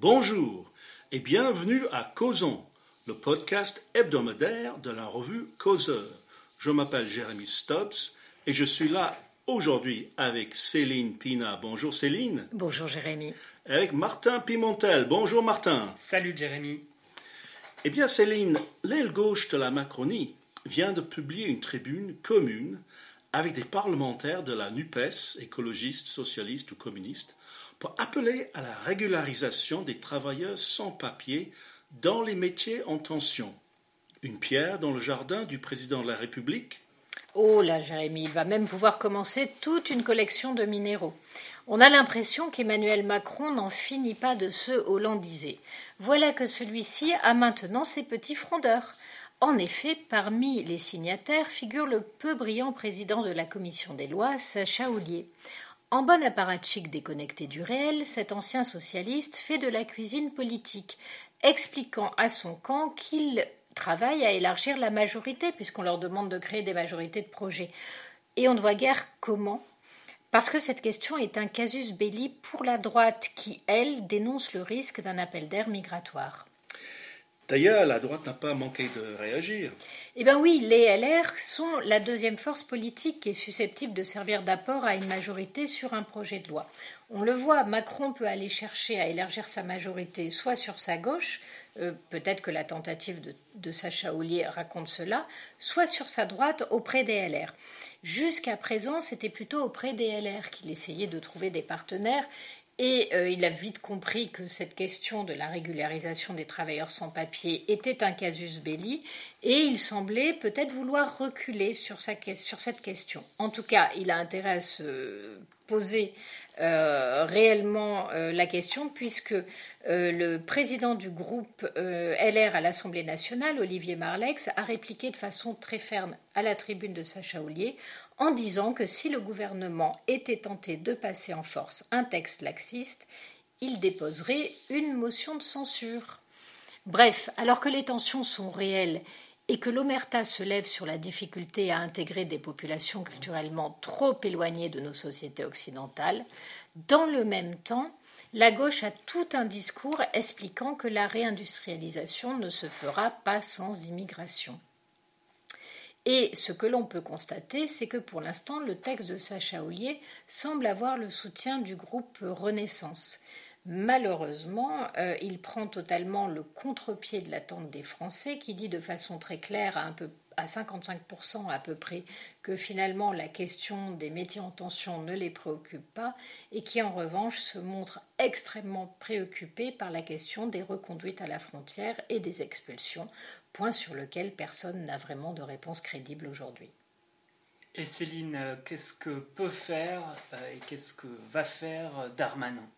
Bonjour et bienvenue à Causons, le podcast hebdomadaire de la revue Causeur. Je m'appelle Jérémy Stubbs et je suis là aujourd'hui avec Céline Pina. Bonjour Céline. Bonjour Jérémy. avec Martin Pimentel. Bonjour Martin. Salut Jérémy. Eh bien Céline, l'aile gauche de la Macronie vient de publier une tribune commune avec des parlementaires de la NUPES, écologistes, socialistes ou communistes, appeler à la régularisation des travailleurs sans papier dans les métiers en tension. Une pierre dans le jardin du président de la République Oh là, Jérémy, il va même pouvoir commencer toute une collection de minéraux. On a l'impression qu'Emmanuel Macron n'en finit pas de se hollandiser. Voilà que celui-ci a maintenant ses petits frondeurs. En effet, parmi les signataires figure le peu brillant président de la commission des lois, Sacha Houlier. En bon apparatchik déconnecté du réel, cet ancien socialiste fait de la cuisine politique, expliquant à son camp qu'il travaille à élargir la majorité, puisqu'on leur demande de créer des majorités de projets. Et on ne voit guère comment. Parce que cette question est un casus belli pour la droite qui, elle, dénonce le risque d'un appel d'air migratoire. D'ailleurs, la droite n'a pas manqué de réagir. Eh bien oui, les LR sont la deuxième force politique qui est susceptible de servir d'apport à une majorité sur un projet de loi. On le voit, Macron peut aller chercher à élargir sa majorité soit sur sa gauche, euh, peut-être que la tentative de, Sacha Ollier raconte cela, soit sur sa droite auprès des LR. Jusqu'à présent, c'était plutôt auprès des LR qu'il essayait de trouver des partenaires et euh, il a vite compris que cette question de la régularisation des travailleurs sans papier était un casus belli, et il semblait peut-être vouloir reculer sur, cette question. En tout cas, il a intérêt à se poser euh, réellement euh, la question, puisque euh, le président du groupe euh, LR à l'Assemblée nationale, Olivier Marlex, a répliqué de façon très ferme à la tribune de Sacha Ollier en disant que si le gouvernement était tenté de passer en force un texte laxiste, il déposerait une motion de censure. Bref, alors que les tensions sont réelles et que l'omerta se lève sur la difficulté à intégrer des populations culturellement trop éloignées de nos sociétés occidentales, dans le même temps, la gauche a tout un discours expliquant que la réindustrialisation ne se fera pas sans immigration. Et ce que l'on peut constater, c'est que pour l'instant, le texte de Sacha Ollier semble avoir le soutien du groupe Renaissance. Malheureusement, euh, il prend totalement le contre-pied de l'attente des Français qui dit de façon très claire à un peu à 55% à peu près que finalement la question des métiers en tension ne les préoccupe pas et qui en revanche se montrent extrêmement préoccupés par la question des reconduites à la frontière et des expulsions, point sur lequel personne n'a vraiment de réponse crédible aujourd'hui. Et Céline, qu'est-ce que peut faire euh, et qu'est-ce que va faire Darmanin?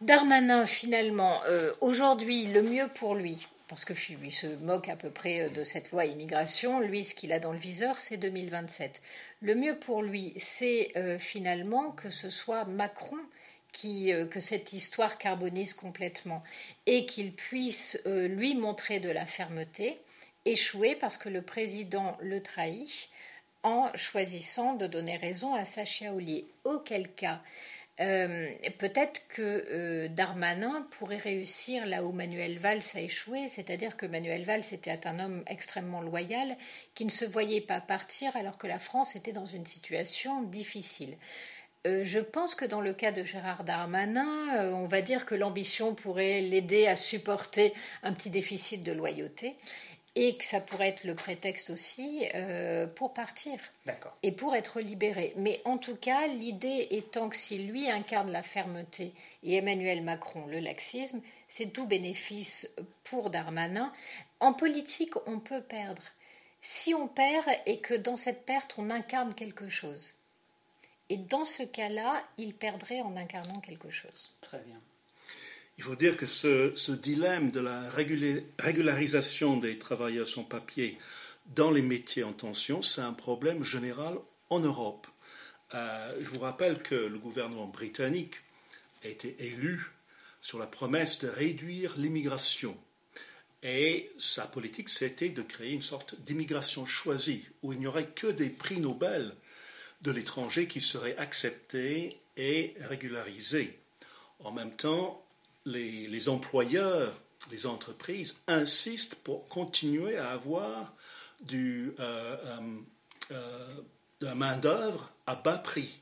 Darmanin, finalement, euh, aujourd'hui, le mieux pour lui, parce que lui se moque à peu près euh, de cette loi immigration. Lui, ce qu'il a dans le viseur, c'est 2027. Le mieux pour lui, c'est euh, finalement que ce soit Macron qui, euh, que cette histoire carbonise complètement et qu'il puisse lui montrer de la fermeté, échouer parce que le président le trahit en choisissant de donner raison à Sacha Ollier. Auquel cas, euh, peut-être que euh, Darmanin pourrait réussir là où Manuel Valls a échoué, c'est-à-dire que Manuel Valls était un homme extrêmement loyal qui ne se voyait pas partir alors que la France était dans une situation difficile. Euh, je pense que dans le cas de Gérard Darmanin, on va dire que l'ambition pourrait l'aider à supporter un petit déficit de loyauté et que ça pourrait être le prétexte aussi euh, pour partir et pour être libéré. Mais en tout cas, l'idée étant que si lui incarne la fermeté et Emmanuel Macron le laxisme, c'est tout bénéfice pour Darmanin. En politique, on peut perdre. Si on perd et que dans cette perte, on incarne quelque chose. Et dans ce cas-là, il perdrait en incarnant quelque chose. Très bien. Il faut dire que ce, dilemme de la régularisation des travailleurs sans papier dans les métiers en tension, c'est un problème général en Europe. Euh, je vous rappelle que le gouvernement britannique a été élu sur la promesse de réduire l'immigration. Et sa politique, c'était de créer une sorte d'immigration choisie, où il n'y aurait que des prix Nobel de l'étranger qui seraient acceptés et régularisés. En même temps, les, employeurs, les entreprises insistent pour continuer à avoir du, euh, de la main-d'œuvre à bas prix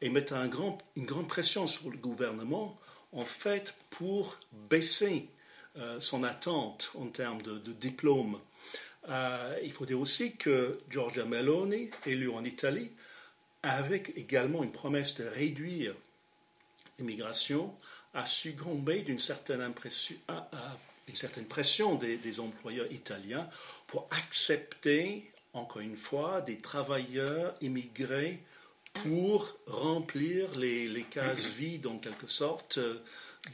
et mettent une grande pression sur le gouvernement, en fait, pour baisser euh, son attente en termes de, diplôme. Euh, il faut dire aussi que Giorgia Meloni, élu en Italie, avec également une promesse de réduire l'immigration, a succombé d'une certaine, impression, une certaine pression des, des employeurs italiens pour accepter, encore une fois, des travailleurs immigrés pour remplir les, les, cases vides, en quelque sorte, euh,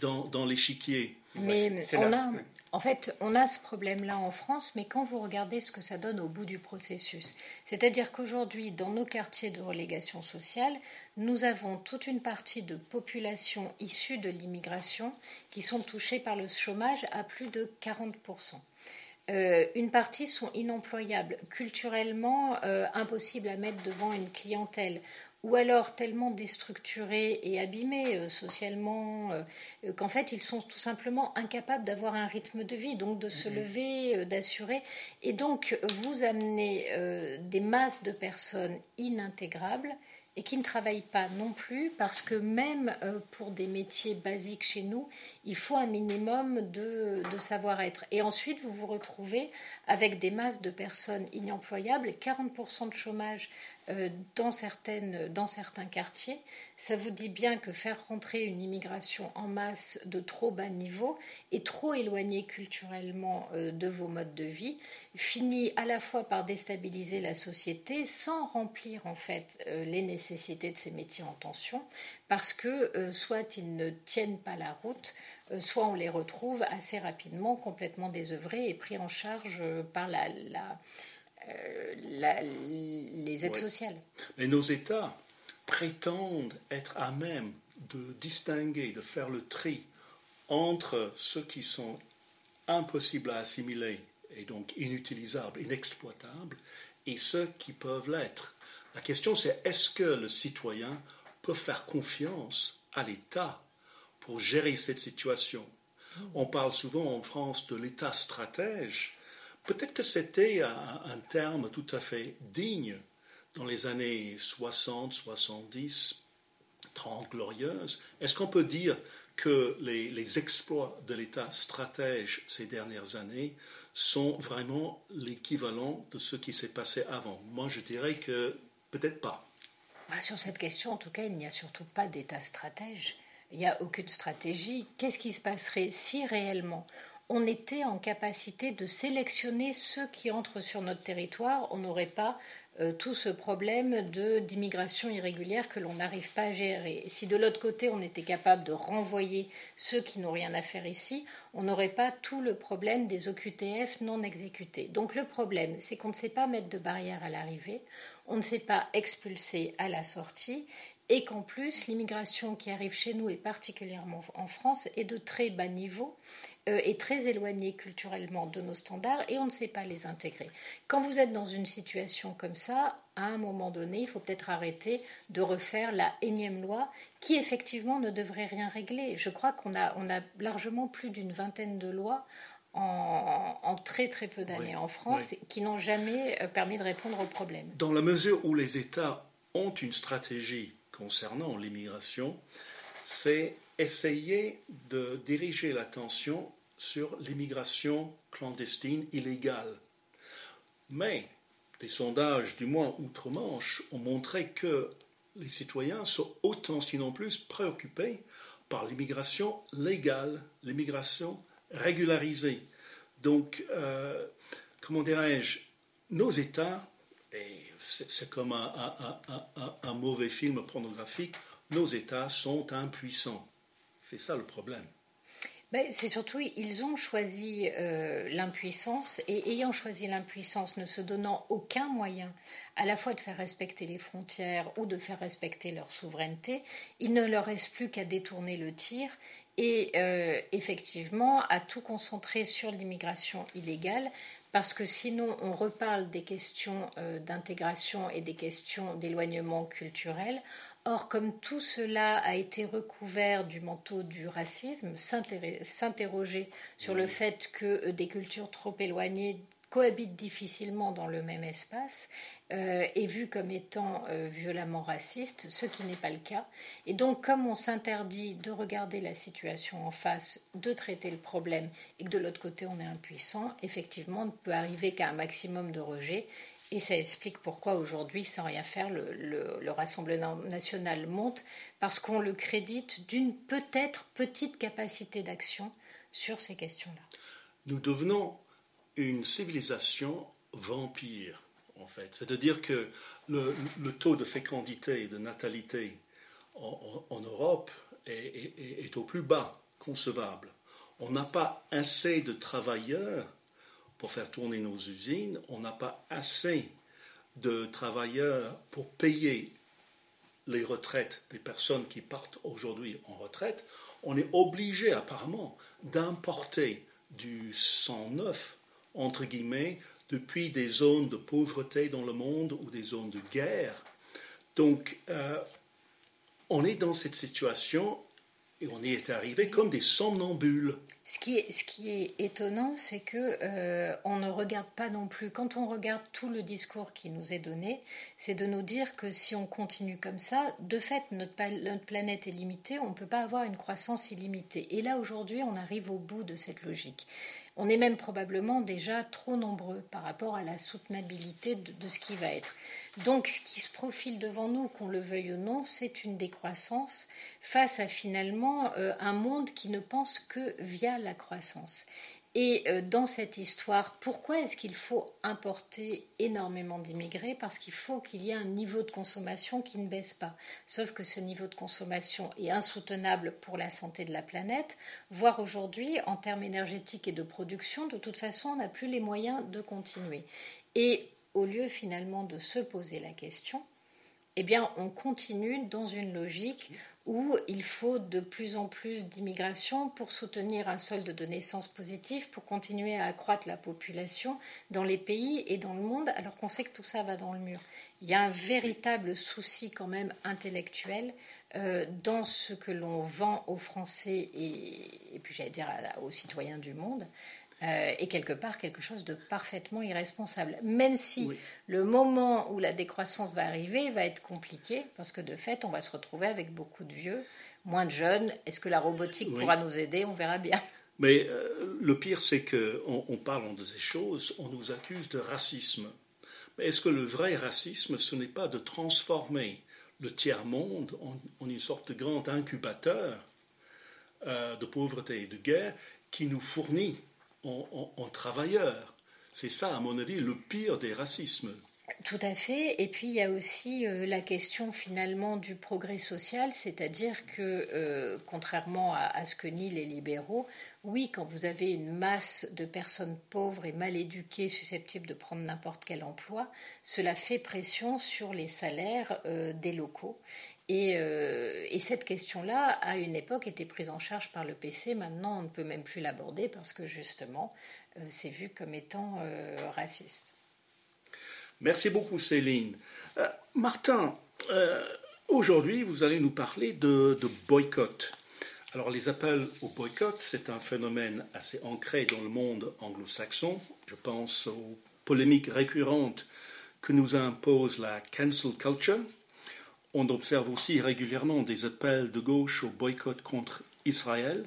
dans, dans l'échiquier. Mais on a, en fait, on a ce problème-là en France, mais quand vous regardez ce que ça donne au bout du processus, c'est-à-dire qu'aujourd'hui, dans nos quartiers de relégation sociale, nous avons toute une partie de population issue de l'immigration qui sont touchées par le chômage à plus de 40%. Euh, une partie sont inemployables, culturellement euh, impossibles à mettre devant une clientèle ou alors tellement déstructurés et abîmés euh, socialement euh, qu'en fait ils sont tout simplement incapables d'avoir un rythme de vie, donc de se mhm. lever, euh, d'assurer. Et donc vous amenez des masses de personnes inintégrables et qui ne travaillent pas non plus parce que même pour des métiers basiques chez nous, il faut un minimum de, de savoir-être. Et ensuite, vous vous retrouvez avec des masses de personnes inemployables, 40% de chômage dans, certaines, dans certains quartiers. Ça vous dit bien que faire rentrer une immigration en masse de trop bas niveau et trop éloignée culturellement euh, de vos modes de vie finit à la fois par déstabiliser la société sans remplir en fait euh, les nécessités de ces métiers en tension parce que soit ils ne tiennent pas la route, soit on les retrouve assez rapidement complètement désœuvrés et pris en charge par la euh, les aides sociales. Mais nos États prétendent être à même de distinguer, de faire le tri entre ceux qui sont impossibles à assimiler et donc inutilisables, inexploitables, et ceux qui peuvent l'être. La question c'est est-ce que le citoyen peut faire confiance à l'État pour gérer cette situation? On parle souvent en France de l'État stratège, Peut-être que c'était un, terme tout à fait digne dans les années 60, 70, 30 glorieuses. Est-ce qu'on peut dire que les, exploits de l'État stratège ces dernières années sont vraiment l'équivalent de ce qui s'est passé avant? Moi, je dirais que peut-être pas. Bah, sur cette question, en tout cas, il n'y a surtout pas d'État stratège. Il n'y a aucune stratégie. Qu'est-ce qui se passerait si réellement on était en capacité de sélectionner ceux qui entrent sur notre territoire, on n'aurait pas euh, tout ce problème d'immigration irrégulière que l'on n'arrive pas à gérer. si de l'autre côté on était capable de renvoyer ceux qui n'ont rien à faire ici, on n'aurait pas tout le problème des OQTF non exécutés. Donc le problème, c'est qu'on ne sait pas mettre de barrière à l'arrivée, on ne sait pas expulser à la sortie, et qu'en plus l'immigration qui arrive chez nous et particulièrement en France est de très bas niveau euh, est très éloigné culturellement de nos standards et on ne sait pas les intégrer. Quand vous êtes dans une situation comme ça, à un moment donné, il faut peut-être arrêter de refaire la énième loi qui effectivement ne devrait rien régler. Je crois qu'on a, on a largement plus d'une vingtaine de lois en, très très peu d'années en France qui n'ont jamais euh, permis de répondre aux problèmes. Dans la mesure où les États ont une stratégie concernant l'immigration, c'est essayer de diriger l'attention sur l'immigration clandestine illégale. Mais des sondages, du moins outre-Manche, ont montré que les citoyens sont autant, sinon plus, préoccupés par l'immigration légale, l'immigration régularisée. Donc, euh, comment dirais-je, nos États, et c'est comme un mauvais film pornographique, nos États sont impuissants. C'est ça le problème. Ben, c'est surtout, ils ont choisi euh, l'impuissance et ayant choisi l'impuissance, ne se donnant aucun moyen à la fois de faire respecter les frontières ou de faire respecter leur souveraineté, il ne leur reste plus qu'à détourner le tir et euh, effectivement à tout concentrer sur l'immigration illégale parce que sinon on reparle des questions euh, d'intégration et des questions d'éloignement culturel. Or, comme tout cela a été recouvert du manteau du racisme, s'interroger sur le fait que des cultures trop éloignées cohabitent difficilement dans le même espace euh, est vu comme étant euh, violemment raciste, ce qui n'est pas le cas. Et donc, comme on s'interdit de regarder la situation en face, de traiter le problème, et que de l'autre côté on est impuissant, effectivement, on ne peut arriver qu'à un maximum de rejet. Et ça explique pourquoi aujourd'hui, sans rien faire, le, le Rassemblement national monte, parce qu'on le crédite d'une peut-être petite capacité d'action sur ces questions-là. Nous devenons une civilisation vampire en fait. C'est-à-dire que le, taux de fécondité et de natalité en, Europe est, au plus bas concevable. On n'a pas assez de travailleurs pour faire tourner nos usines, on n'a pas assez de travailleurs pour payer les retraites des personnes qui partent aujourd'hui en retraite. On est obligé apparemment d'importer du sang neuf, entre guillemets, depuis des zones de pauvreté dans le monde ou des zones de guerre. Donc, euh, on est dans cette situation et on y est arrivé comme des somnambules. Ce qui est, étonnant, c'est que euh, on ne regarde pas non plus. Quand on regarde tout le discours qui nous est donné, c'est de nous dire que si on continue comme ça, de fait, notre planète est limitée, on ne peut pas avoir une croissance illimitée. Et là, aujourd'hui, on arrive au bout de cette logique. On est même probablement déjà trop nombreux par rapport à la soutenabilité de, ce qui va être. Donc ce qui se profile devant nous, qu'on le veuille ou non, c'est une décroissance face à finalement euh, un monde qui ne pense que via la croissance. Et euh, dans cette histoire, pourquoi est-ce qu'il faut importer énormément d'immigrés? Parce qu'il faut qu'il y ait un niveau de consommation qui ne baisse pas. Sauf que ce niveau de consommation est insoutenable pour la santé de la planète, voire aujourd'hui, en termes énergétiques et de production, de toute façon, on n'a plus les moyens de continuer. Et au lieu finalement de se poser la question, eh bien, on continue dans une logique où il faut de plus en plus d'immigration pour soutenir un solde de naissance positif, pour continuer à accroître la population dans les pays et dans le monde, alors qu'on sait que tout ça va dans le mur. Il y a un véritable souci quand même intellectuel euh, dans ce que l'on vend aux Français et, et puis j'allais dire aux citoyens du monde, euh, et quelque part quelque chose de parfaitement irresponsable. Même si le moment où la décroissance va arriver va être compliqué, parce que de fait, on va se retrouver avec beaucoup de vieux, moins de jeunes. Est-ce que la robotique pourra nous aider? On verra bien. Mais euh, le pire, c'est qu'en on parlant de ces choses, on nous accuse de racisme. Mais est-ce que le vrai racisme, ce n'est pas de transformer le tiers-monde en, une sorte de grand incubateur euh, de pauvreté et de guerre qui nous fournit en, travailleurs. C'est ça, à mon avis, le pire des racismes. Tout à fait. Et puis il y a aussi euh, la question finalement du progrès social, c'est-à-dire que euh, contrairement à, ce que nient les libéraux, oui, quand vous avez une masse de personnes pauvres et mal éduquées susceptibles de prendre n'importe quel emploi, cela fait pression sur les salaires euh, des locaux. Et, et, cette question-là, à une époque, était prise en charge par le PC. Maintenant, on ne peut même plus l'aborder parce que justement, c'est vu comme étant raciste. Merci beaucoup Céline. Euh, Martin, euh, aujourd'hui vous allez nous parler de, boycott. Alors les appels au boycott, c'est un phénomène assez ancré dans le monde anglo-saxon. Je pense aux polémiques récurrentes que nous impose la cancel culture. On observe aussi régulièrement des appels de gauche au boycott contre Israël.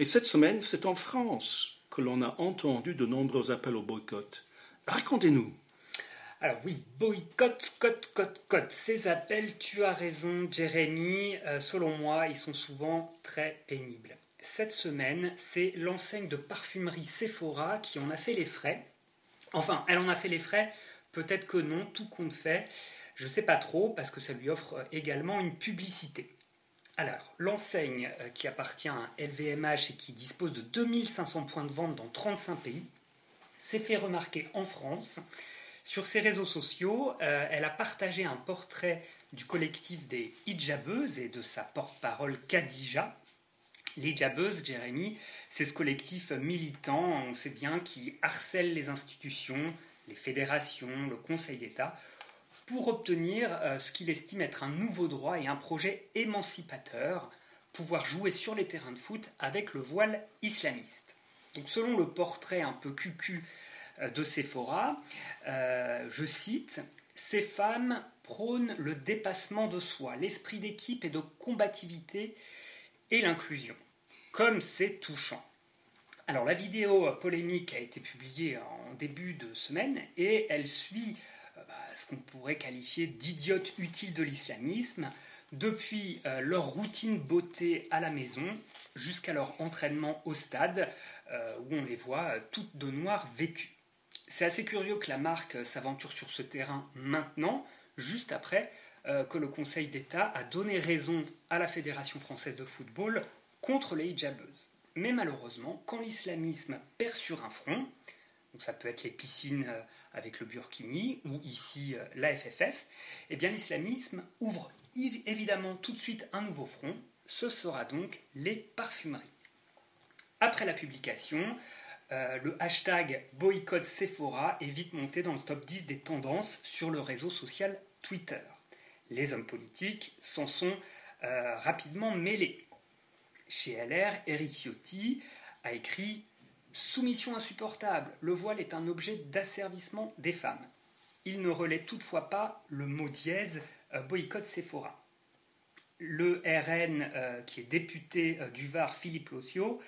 Mais cette semaine, c'est en France que l'on a entendu de nombreux appels au boycott. Racontez-nous. Alors oui, boycott, cote, cote, cote. Ces appels, tu as raison, Jérémy. Euh, selon moi, ils sont souvent très pénibles. Cette semaine, c'est l'enseigne de parfumerie Sephora qui en a fait les frais. Enfin, elle en a fait les frais. Peut-être que non, tout compte fait. Je ne sais pas trop parce que ça lui offre euh, également une publicité. Alors, l'enseigne euh, qui appartient à LVMH et qui dispose de 2500 points de vente dans 35 pays s'est fait remarquer en France sur ses réseaux sociaux, euh, elle a partagé un portrait du collectif des hijabeuses et de sa porte-parole Khadija. Les hijabeuses, Jérémy, c'est ce collectif militant, on sait bien, qui harcèle les institutions, les fédérations, le Conseil d'État, pour obtenir ce qu'il estime être un nouveau droit et un projet émancipateur, pouvoir jouer sur les terrains de foot avec le voile islamiste. Donc selon le portrait un peu cucu de Sephora, je cite, Ces femmes prônent le dépassement de soi, l'esprit d'équipe et de combativité et l'inclusion. Comme c'est touchant. Alors la vidéo polémique a été publiée en début de semaine et elle suit euh, bah, ce qu'on pourrait qualifier d'idiote utile de l'islamisme, depuis euh, leur routine beauté à la maison jusqu'à leur entraînement au stade, euh, où on les voit toutes de noir vêtues. C'est assez curieux que la marque s'aventure sur ce terrain maintenant, juste après que le Conseil d'État a donné raison à la Fédération française de football contre les hijabeuses. Mais malheureusement, quand l'islamisme perd sur un front, donc ça peut être les piscines euh, avec le burkini ou ici euh, la FFF, eh bien l'islamisme ouvre évidemment tout de suite un nouveau front, ce sera donc les parfumeries. Après la publication, euh, le hashtag boycott Sephora est vite monté dans le top 10 des tendances sur le réseau social Twitter. Les hommes politiques s'en sont rapidement mêlés. Chez LR, Eric Ciotti a écrit Soumission insupportable, le voile est un objet d'asservissement des femmes. Il ne relaie toutefois pas le mot dièse euh, boycott Sephora. Le RN, euh, qui est député euh, du Var, Philippe Lossio,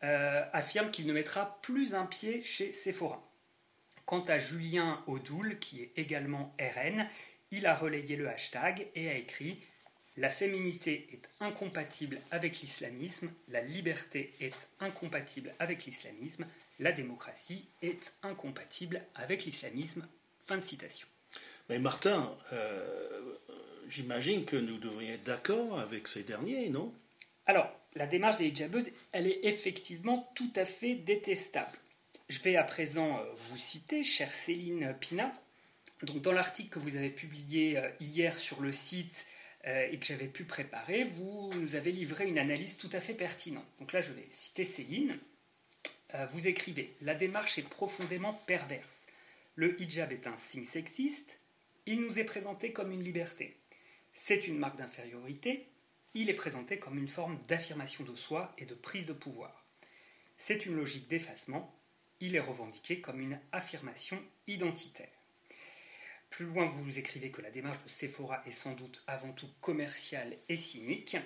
affirme qu'il ne mettra plus un pied chez Sephora. Quant à Julien Audoul, qui est également RN, il a relayé le hashtag et a écrit la féminité est incompatible avec l'islamisme, la liberté est incompatible avec l'islamisme, la démocratie est incompatible avec l'islamisme. Fin de citation. Mais Martin, euh, j'imagine que nous devrions être d'accord avec ces derniers, non? Alors, la démarche des hijabeuses, elle est effectivement tout à fait détestable. Je vais à présent euh, vous citer, chère Céline Pina. Donc, dans l'article que vous avez publié euh, hier sur le site euh, et que j'avais pu préparer, vous nous avez livré une analyse tout à fait pertinente. Donc là, je vais citer Céline. Euh, vous écrivez La démarche est profondément perverse. Le hijab est un signe sexiste. Il nous est présenté comme une liberté. C'est une marque d'infériorité. Il est présenté comme une forme d'affirmation de soi et de prise de pouvoir. C'est une logique d'effacement. Il est revendiqué comme une affirmation identitaire. Plus loin, vous écrivez que la démarche de Sephora est sans doute avant tout commerciale et cynique.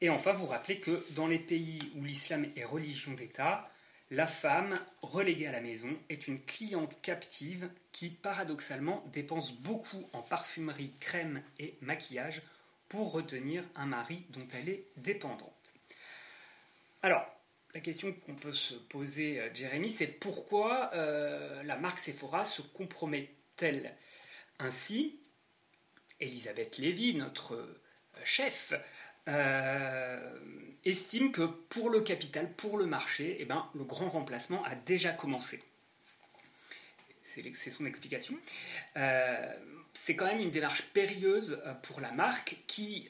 Et enfin, vous rappelez que dans les pays où l'islam est religion d'État, la femme, reléguée à la maison, est une cliente captive qui, paradoxalement, dépense beaucoup en parfumerie, crème et maquillage pour retenir un mari dont elle est dépendante. Alors, la question qu'on peut se poser, euh, Jérémy, c'est pourquoi euh, la marque Sephora se compromet-elle? Ainsi, Elisabeth Lévy, notre euh, chef, euh, estime que pour le capital, pour le marché, eh ben, le grand remplacement a déjà commencé. C'est son explication. Euh, c'est quand même une démarche périlleuse pour la marque qui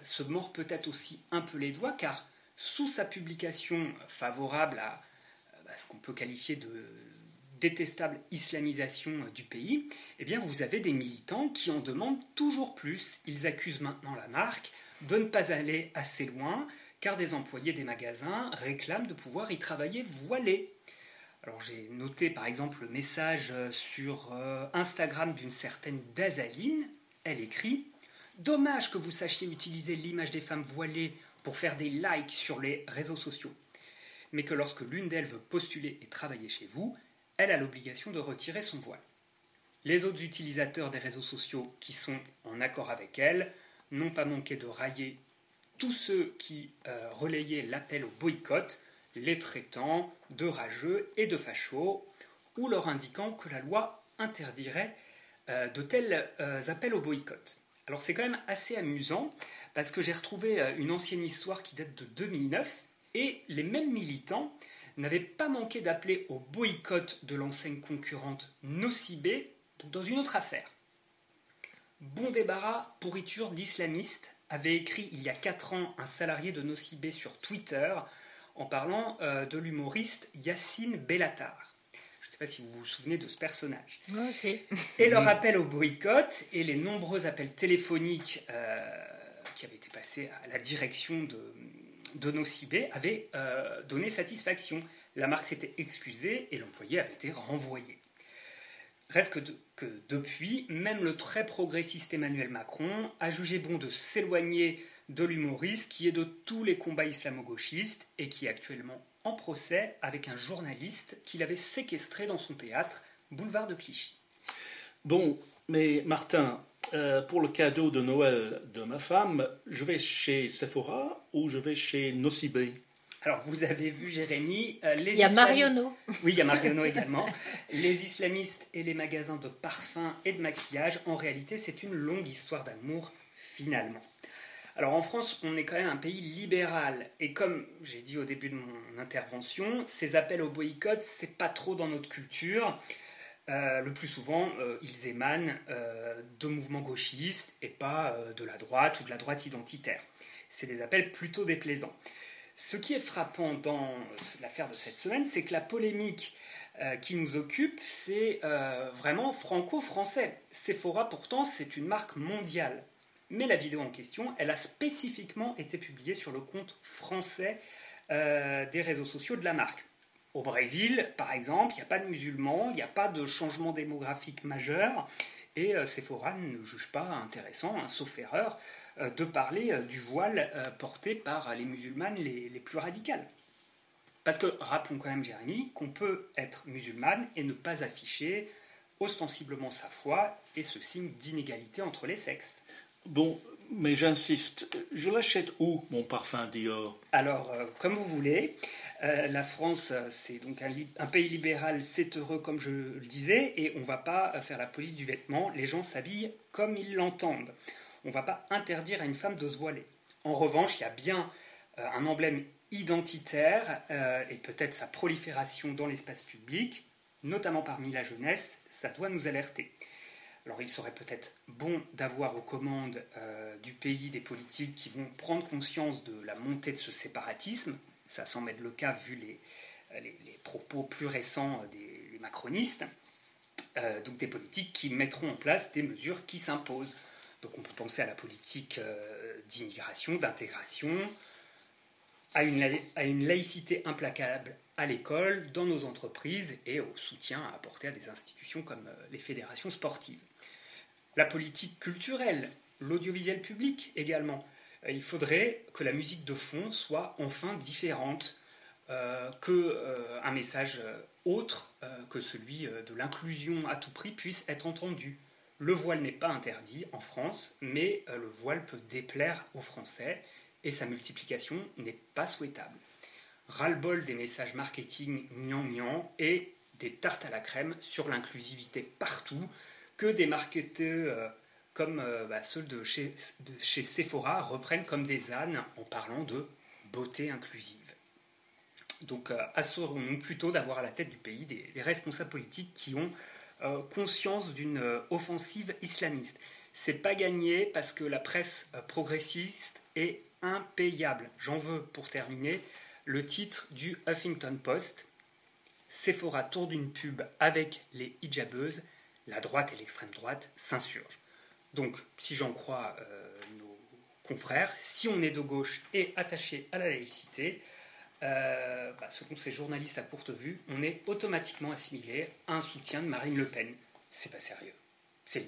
se mord peut-être aussi un peu les doigts car sous sa publication favorable à ce qu'on peut qualifier de, détestable islamisation du pays, eh bien vous avez des militants qui en demandent toujours plus. Ils accusent maintenant la marque de ne pas aller assez loin, car des employés des magasins réclament de pouvoir y travailler voilés. Alors j'ai noté par exemple le message sur euh, Instagram d'une certaine Dazaline. Elle écrit Dommage que vous sachiez utiliser l'image des femmes voilées pour faire des likes sur les réseaux sociaux, mais que lorsque l'une d'elles veut postuler et travailler chez vous, elle a l'obligation de retirer son voile. Les autres utilisateurs des réseaux sociaux qui sont en accord avec elle n'ont pas manqué de railler tous ceux qui euh, relayaient l'appel au boycott, les traitant de rageux et de fachos, ou leur indiquant que la loi interdirait euh, de tels euh, appels au boycott. Alors c'est quand même assez amusant parce que j'ai retrouvé une ancienne histoire qui date de 2009 et les mêmes militants n'avait pas manqué d'appeler au boycott de l'enseigne concurrente Nocibé dans une autre affaire. Bon débarras, pourriture d'islamistes, avait écrit il y a 4 ans un salarié de Nocibé sur Twitter en parlant euh, de l'humoriste Yacine Bellatar. Je ne sais pas si vous vous souvenez de ce personnage. Moi aussi. Et leur appel au boycott et les nombreux appels téléphoniques euh, qui avaient été passés à la direction de, de Nocibé avaient euh, donné satisfaction. La marque s'était excusée et l'employé avait été renvoyé. Reste que, que, depuis, même le très progressiste Emmanuel Macron a jugé bon de s'éloigner de l'humoriste qui est de tous les combats islamo-gauchistes et qui est actuellement en procès avec un journaliste qu'il avait séquestré dans son théâtre, boulevard de Clichy. Bon, mais Martin, euh, pour le cadeau de Noël de ma femme, je vais chez Sephora ou je vais chez Nocibé alors, vous avez vu, Jérémy, euh, les Il y a Marionneau. Oui, il y a Marionneau également. Les islamistes et les magasins de parfums et de maquillage, en réalité, c'est une longue histoire d'amour, finalement. Alors en France, on est quand même un pays libéral. Et comme j'ai dit au début de mon intervention, ces appels au boycott, c'est pas trop dans notre culture. Euh, le plus souvent, euh, ils émanent euh, de mouvements gauchistes et pas de la droite ou de la droite identitaire. C'est des appels plutôt déplaisants. Ce qui est frappant dans l'affaire de cette semaine, c'est que la polémique qui nous occupe, c'est vraiment franco-français. Sephora, pourtant, c'est une marque mondiale. Mais la vidéo en question, elle a spécifiquement été publiée sur le compte français des réseaux sociaux de la marque. Au Brésil, par exemple, il n'y a pas de musulmans, il n'y a pas de changement démographique majeur, et euh, Sephora ne juge pas intéressant, hein, sauf erreur, euh, de parler du voile porté par les musulmanes les, les plus radicales. Parce que, rappelons quand même, Jérémy, qu'on peut être musulmane et ne pas afficher ostensiblement sa foi et ce signe d'inégalité entre les sexes. Bon, mais j'insiste, je l'achète où mon parfum Dior? Alors, euh, comme vous voulez. Euh, la France, c'est donc un, pays libéral, c'est heureux comme je le disais, et on ne va pas faire la police du vêtement. Les gens s'habillent comme ils l'entendent. On ne va pas interdire à une femme de se voiler. En revanche, il y a bien euh, un emblème identitaire et peut-être sa prolifération dans l'espace public, notamment parmi la jeunesse, ça doit nous alerter. Alors il serait peut-être bon d'avoir aux commandes euh, du pays des politiques qui vont prendre conscience de la montée de ce séparatisme. Ça semble être le cas vu les, euh, propos plus récents des, macronistes. Euh, donc des politiques qui mettront en place des mesures qui s'imposent. Donc on peut penser à la politique d'immigration, d'intégration, à une laïcité implacable à l'école, dans nos entreprises et au soutien à apporter à des institutions comme les fédérations sportives la politique culturelle, l'audiovisuel public également. Euh, il faudrait que la musique de fond soit enfin différente, euh, que euh, un message autre que celui de l'inclusion à tout prix puisse être entendu. Le voile n'est pas interdit en France, mais le voile peut déplaire aux Français et sa multiplication n'est pas souhaitable. Ras-le-bol des messages marketing gnangnan et des tartes à la crème sur l'inclusivité partout, que des marketeurs euh, comme euh, bah, ceux de chez, Sephora reprennent comme des ânes en parlant de beauté inclusive. Donc euh, assurons-nous plutôt d'avoir à la tête du pays des, responsables politiques qui ont conscience d'une offensive islamiste. C'est pas gagné parce que la presse progressiste est impayable. J'en veux pour terminer le titre du Huffington Post. Sephora tourne d'une pub avec les hijabeuses la droite et l'extrême droite s'insurgent. Donc, si j'en crois euh, nos confrères, si on est de gauche et attaché à la laïcité, euh, bah, selon ces journalistes à courte vue, on est automatiquement assimilé à un soutien de Marine Le Pen. C'est pas sérieux. C'est.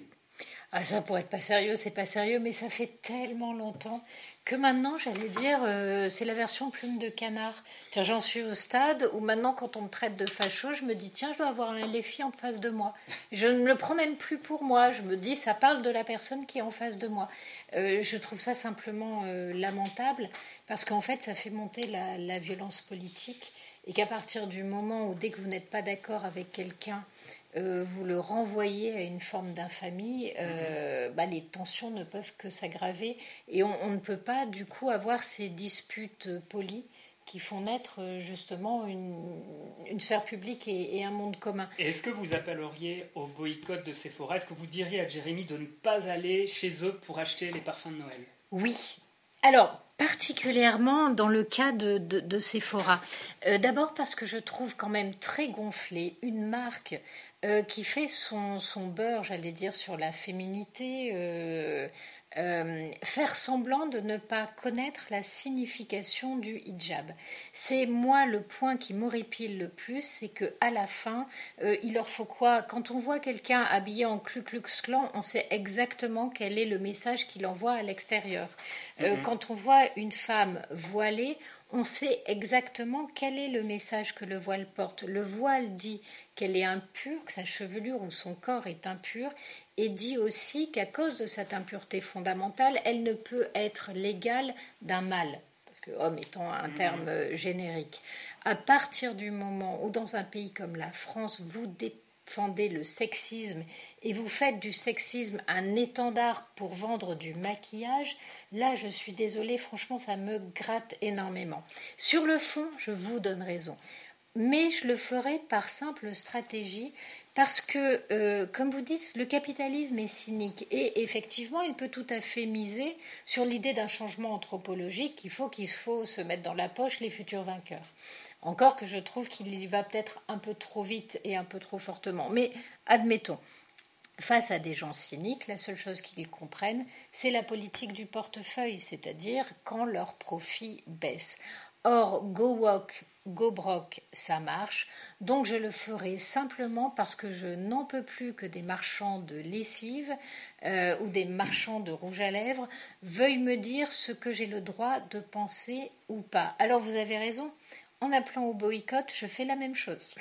Ah, ça pourrait être pas sérieux, c'est pas sérieux, mais ça fait tellement longtemps que maintenant, j'allais dire, euh, c'est la version plume de canard. Tiens, j'en suis au stade où maintenant, quand on me traite de facho, je me dis, tiens, je dois avoir un Léfi en face de moi. Je ne le prends même plus pour moi. Je me dis, ça parle de la personne qui est en face de moi. Euh, je trouve ça simplement euh, lamentable parce qu'en fait, ça fait monter la violence politique et qu'à partir du moment où, dès que vous n'êtes pas d'accord avec quelqu'un, euh, vous le renvoyez à une forme d'infamie, euh, bah, les tensions ne peuvent que s'aggraver et on, ne peut pas du coup avoir ces disputes polies qui font naître euh, justement une, sphère publique et, un monde commun. Est-ce que vous appelleriez au boycott de Sephora Est-ce que vous diriez à Jérémy de ne pas aller chez eux pour acheter les parfums de Noël? Oui. Alors, particulièrement dans le cas de, de, Sephora. Euh, d'abord parce que je trouve quand même très gonflé une marque euh, qui fait son, son beurre, j'allais dire, sur la féminité. Euh, faire semblant de ne pas connaître la signification du hijab. C'est moi le point qui m'horripile le plus, c'est que à la fin, il leur faut quoi? Quand on voit quelqu'un habillé en Ku Klux Klan, on sait exactement quel est le message qu'il envoie à l'extérieur. Euh, mhm. Quand on voit une femme voilée, on sait exactement quel est le message que le voile porte. Le voile dit qu'elle est impure, que sa chevelure ou son corps est impur, et dit aussi qu'à cause de cette impureté fondamentale, elle ne peut être l'égale d'un mâle, parce que homme étant un mhm. terme euh, générique. À partir du moment où dans un pays comme la France, vous défendez le sexisme et vous faites du sexisme un étendard pour vendre du maquillage, là je suis désolée, franchement ça me gratte énormément. Sur le fond, je vous donne raison. Mais je le ferai par simple stratégie parce que, euh, comme vous dites, le capitalisme est cynique et effectivement, il peut tout à fait miser sur l'idée d'un changement anthropologique. Il faut qu'il faut se mettre dans la poche les futurs vainqueurs. Encore que je trouve qu'il y va peut-être un peu trop vite et un peu trop fortement. Mais admettons. Face à des gens cyniques, la seule chose qu'ils comprennent, c'est la politique du portefeuille, c'est-à-dire quand leur profit baisse. Or, go walk, go broke, ça marche, donc je le ferai simplement parce que je n'en peux plus que des marchands de lessive euh, ou des marchands de rouge à lèvres veuillent me dire ce que j'ai le droit de penser ou pas. Alors vous avez raison, en appelant au boycott, je fais la même chose.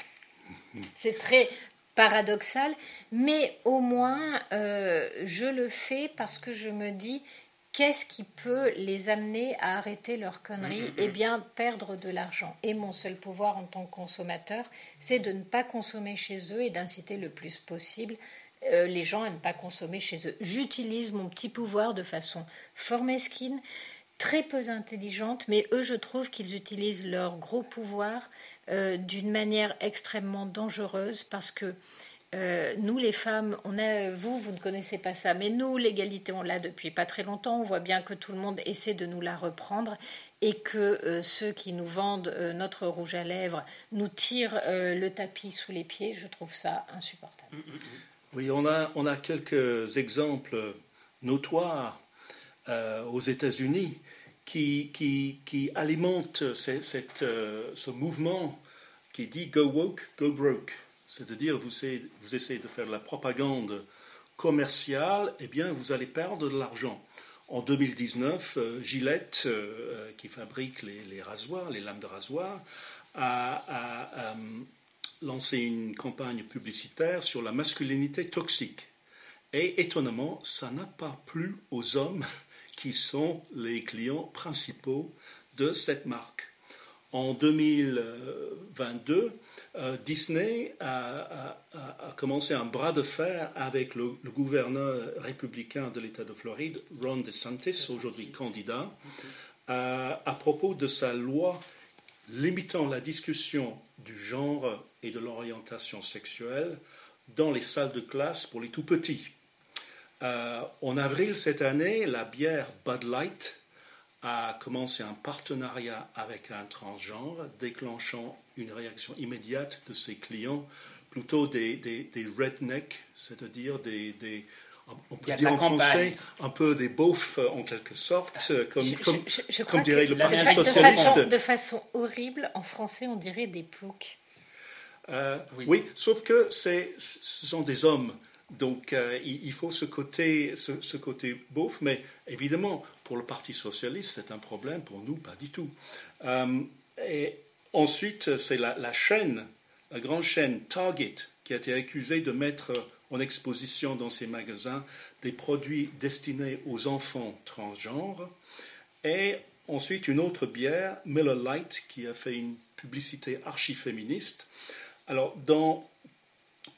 C'est très paradoxal, mais au moins euh, je le fais parce que je me dis qu'est-ce qui peut les amener à arrêter leurs conneries mm, mm, Eh mm. bien, perdre de l'argent. Et mon seul pouvoir en tant que consommateur, c'est de ne pas consommer chez eux et d'inciter le plus possible euh, les gens à ne pas consommer chez eux. J'utilise mon petit pouvoir de façon fort mesquine, très peu intelligente, mais eux, je trouve qu'ils utilisent leur gros pouvoir euh, d'une manière extrêmement dangereuse parce que euh, nous, les femmes, on a, vous, vous ne connaissez pas ça, mais nous, l'égalité, on l'a depuis pas très longtemps. On voit bien que tout le monde essaie de nous la reprendre et que euh, ceux qui nous vendent notre rouge à lèvres nous tirent le tapis sous les pieds. Je trouve ça insupportable. Oui, on a, on a quelques exemples notoires aux États-Unis qui, qui, alimente euh, ce mouvement qui dit Go woke, go broke. C'est-à-dire, vous, essayez de faire de la propagande commerciale, eh bien, vous allez perdre de l'argent. En 2019, euh, Gillette, euh, qui fabrique les, rasoirs, les lames de rasoir, a lancé une campagne publicitaire sur la masculinité toxique. Et étonnamment, ça n'a pas plu aux hommes qui sont les clients principaux de cette marque. En 2022, euh, Disney a, commencé un bras de fer avec le, gouverneur républicain de l'État de Floride, Ron DeSantis, aujourd'hui candidat, euh, à propos de sa loi limitant la discussion du genre et de l'orientation sexuelle dans les salles de classe pour les tout petits. Euh, en avril cette année, la bière Bud Light a commencé un partenariat avec un transgenre, déclenchant une réaction immédiate de ses clients, plutôt des, des, rednecks, c'est-à-dire des, on peut dire en français, un peu des beaufs en quelque sorte, comme, comme, dirait le Parti socialiste. De façon, horrible, en français, on dirait des ploucs. Euh, oui. sauf que ce sont des hommes donc euh, il, faut ce côté, ce, côté beauf, mais évidemment, pour le Parti socialiste, c'est un problème, pour nous, pas du tout. Euh, et ensuite, c'est la, chaîne, la grande chaîne Target, qui a été accusée de mettre en exposition dans ses magasins des produits destinés aux enfants transgenres. Et ensuite, une autre bière, Miller Lite, qui a fait une publicité archi-féministe. Alors, dans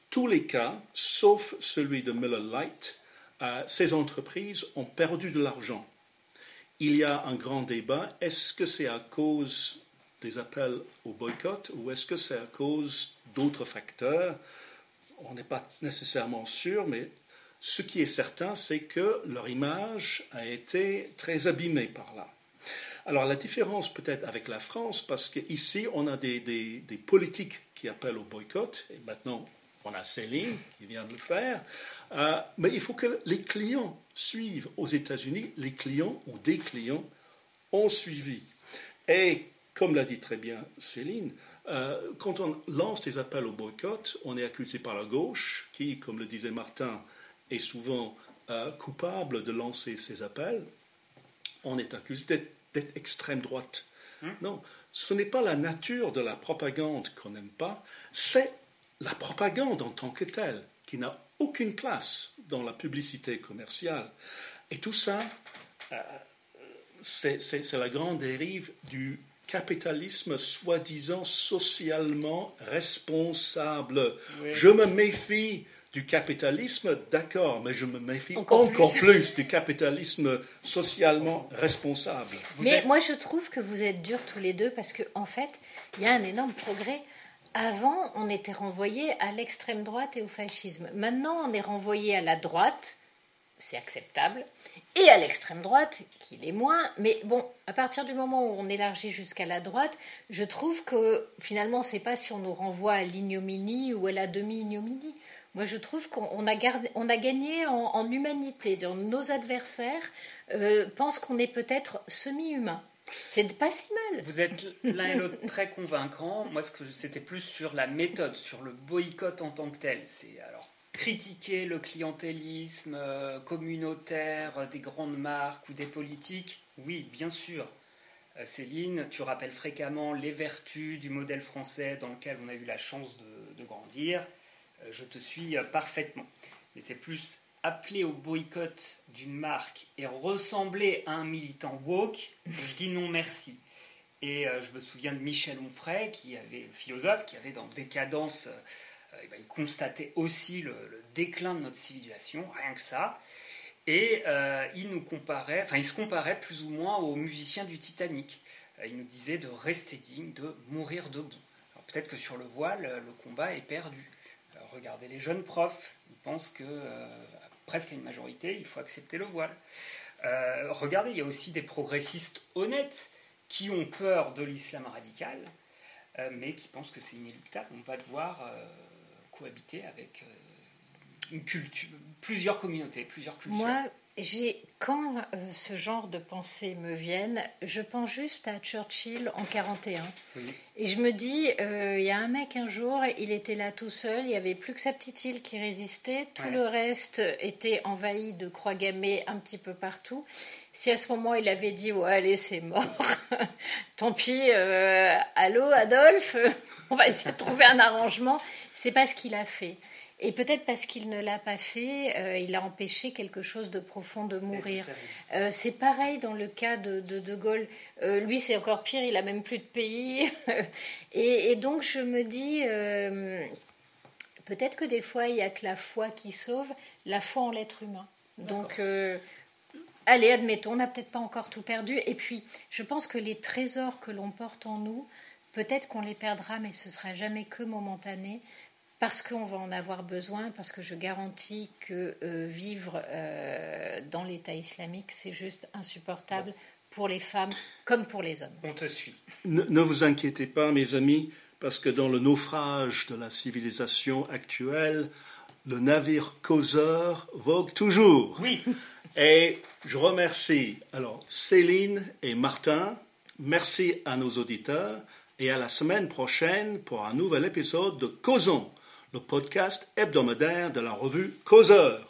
tous les cas, sauf celui de Miller Lite, euh, ces entreprises ont perdu de l'argent. Il y a un grand débat. Est-ce que c'est à cause des appels au boycott ou est-ce que c'est à cause d'autres facteurs? On n'est pas nécessairement sûr, mais ce qui est certain, c'est que leur image a été très abîmée par là. Alors la différence peut-être avec la France, parce qu'ici on a des, des, politiques qui appellent au boycott, et maintenant on a Céline qui vient de le faire, euh, mais il faut que les clients suivent. Aux États-Unis, les clients ou des clients ont suivi. Et comme l'a dit très bien Céline, euh, quand on lance des appels au boycott, on est accusé par la gauche, qui, comme le disait Martin, est souvent euh, coupable de lancer ces appels. On est accusé d'être extrême droite. Hmm. Non, ce n'est pas la nature de la propagande qu'on n'aime pas, c'est la propagande en tant que telle qui n'a aucune place dans la publicité commerciale. Et tout ça, euh, c'est la grande dérive du capitalisme soi-disant socialement responsable. Je me méfie du capitalisme, d'accord, mais je me méfie encore, plus. du capitalisme socialement responsable. mais moi, je trouve que vous êtes durs tous les deux parce qu'en en fait, il y a un énorme progrès. Avant, on était renvoyé à l'extrême droite et au fascisme. Maintenant, on est renvoyé à la droite, c'est acceptable, et à l'extrême droite, qui l'est moins. Mais bon, à partir du moment où on élargit jusqu'à la droite, je trouve que finalement, c'est pas si on nous renvoie à l'ignominie ou à la demi-ignominie. Moi, je trouve qu'on a, on a gagné en, humanité. Nos adversaires euh, pensent qu'on est peut-être semi-humain. C'est pas si mal. Vous êtes l'un et l'autre très convaincants. Moi, c'était plus sur la méthode, sur le boycott en tant que tel. C'est alors critiquer le clientélisme euh, communautaire euh, des grandes marques ou des politiques. Oui, bien sûr. Euh, Céline, tu rappelles fréquemment les vertus du modèle français dans lequel on a eu la chance de grandir. Je te suis parfaitement. Mais c'est plus appeler au boycott d'une marque et ressembler à un militant woke, je dis non merci. Et euh, je me souviens de Michel Onfray, qui avait, le philosophe, qui avait dans Décadence, euh, ben, il constatait aussi le, déclin de notre civilisation, rien que ça. Et euh, il nous comparait, enfin il se comparait plus ou moins aux musiciens du Titanic. il nous disait de rester digne, de mourir debout. Alors peut-être que sur le voile, le combat est perdu. regardez les jeunes profs, ils pensent que presque à une majorité, il faut accepter le voile. Euh, regardez, il y a aussi des progressistes honnêtes qui ont peur de l'islam radical, euh, mais qui pensent que c'est inéluctable. On va devoir euh, cohabiter avec une culture, plusieurs communautés, plusieurs cultures. Moi, j'ai, quand ce genre de pensées me viennent, je pense juste à Churchill en 41. Et je me dis, il y a un mec un jour, il était là tout seul, il n'y avait plus que sa petite île qui résistait, tout le reste était envahi de croix gammées un petit peu partout. Si à ce moment il avait dit, ouais, allez, c'est mort, tant pis, allô Adolphe, on va essayer de trouver un arrangement, c'est pas ce qu'il a fait. Et peut-être parce qu'il ne l'a pas fait, euh, il a empêché quelque chose de profond de mourir. Euh, c'est pareil dans le cas de De, Gaulle. Euh, lui, c'est encore pire, il a même plus de pays. et, donc, je me dis, peut-être que des fois, il n'y a que la foi qui sauve, la foi en l'être humain. Donc, allez, admettons, on n'a peut-être pas encore tout perdu. Et puis, je pense que les trésors que l'on porte en nous, peut-être qu'on les perdra, mais ce sera jamais que momentané parce qu'on va en avoir besoin, parce que je garantis que euh, vivre euh, dans l'État islamique, c'est juste insupportable pour les femmes comme pour les hommes. On te suit. Ne, vous inquiétez pas, mes amis, parce que dans le naufrage de la civilisation actuelle, le navire causeur vogue toujours. Oui. Et je remercie alors Céline et Martin. Merci à nos auditeurs et à la semaine prochaine pour un nouvel épisode de Causons le podcast hebdomadaire de la revue Causeur.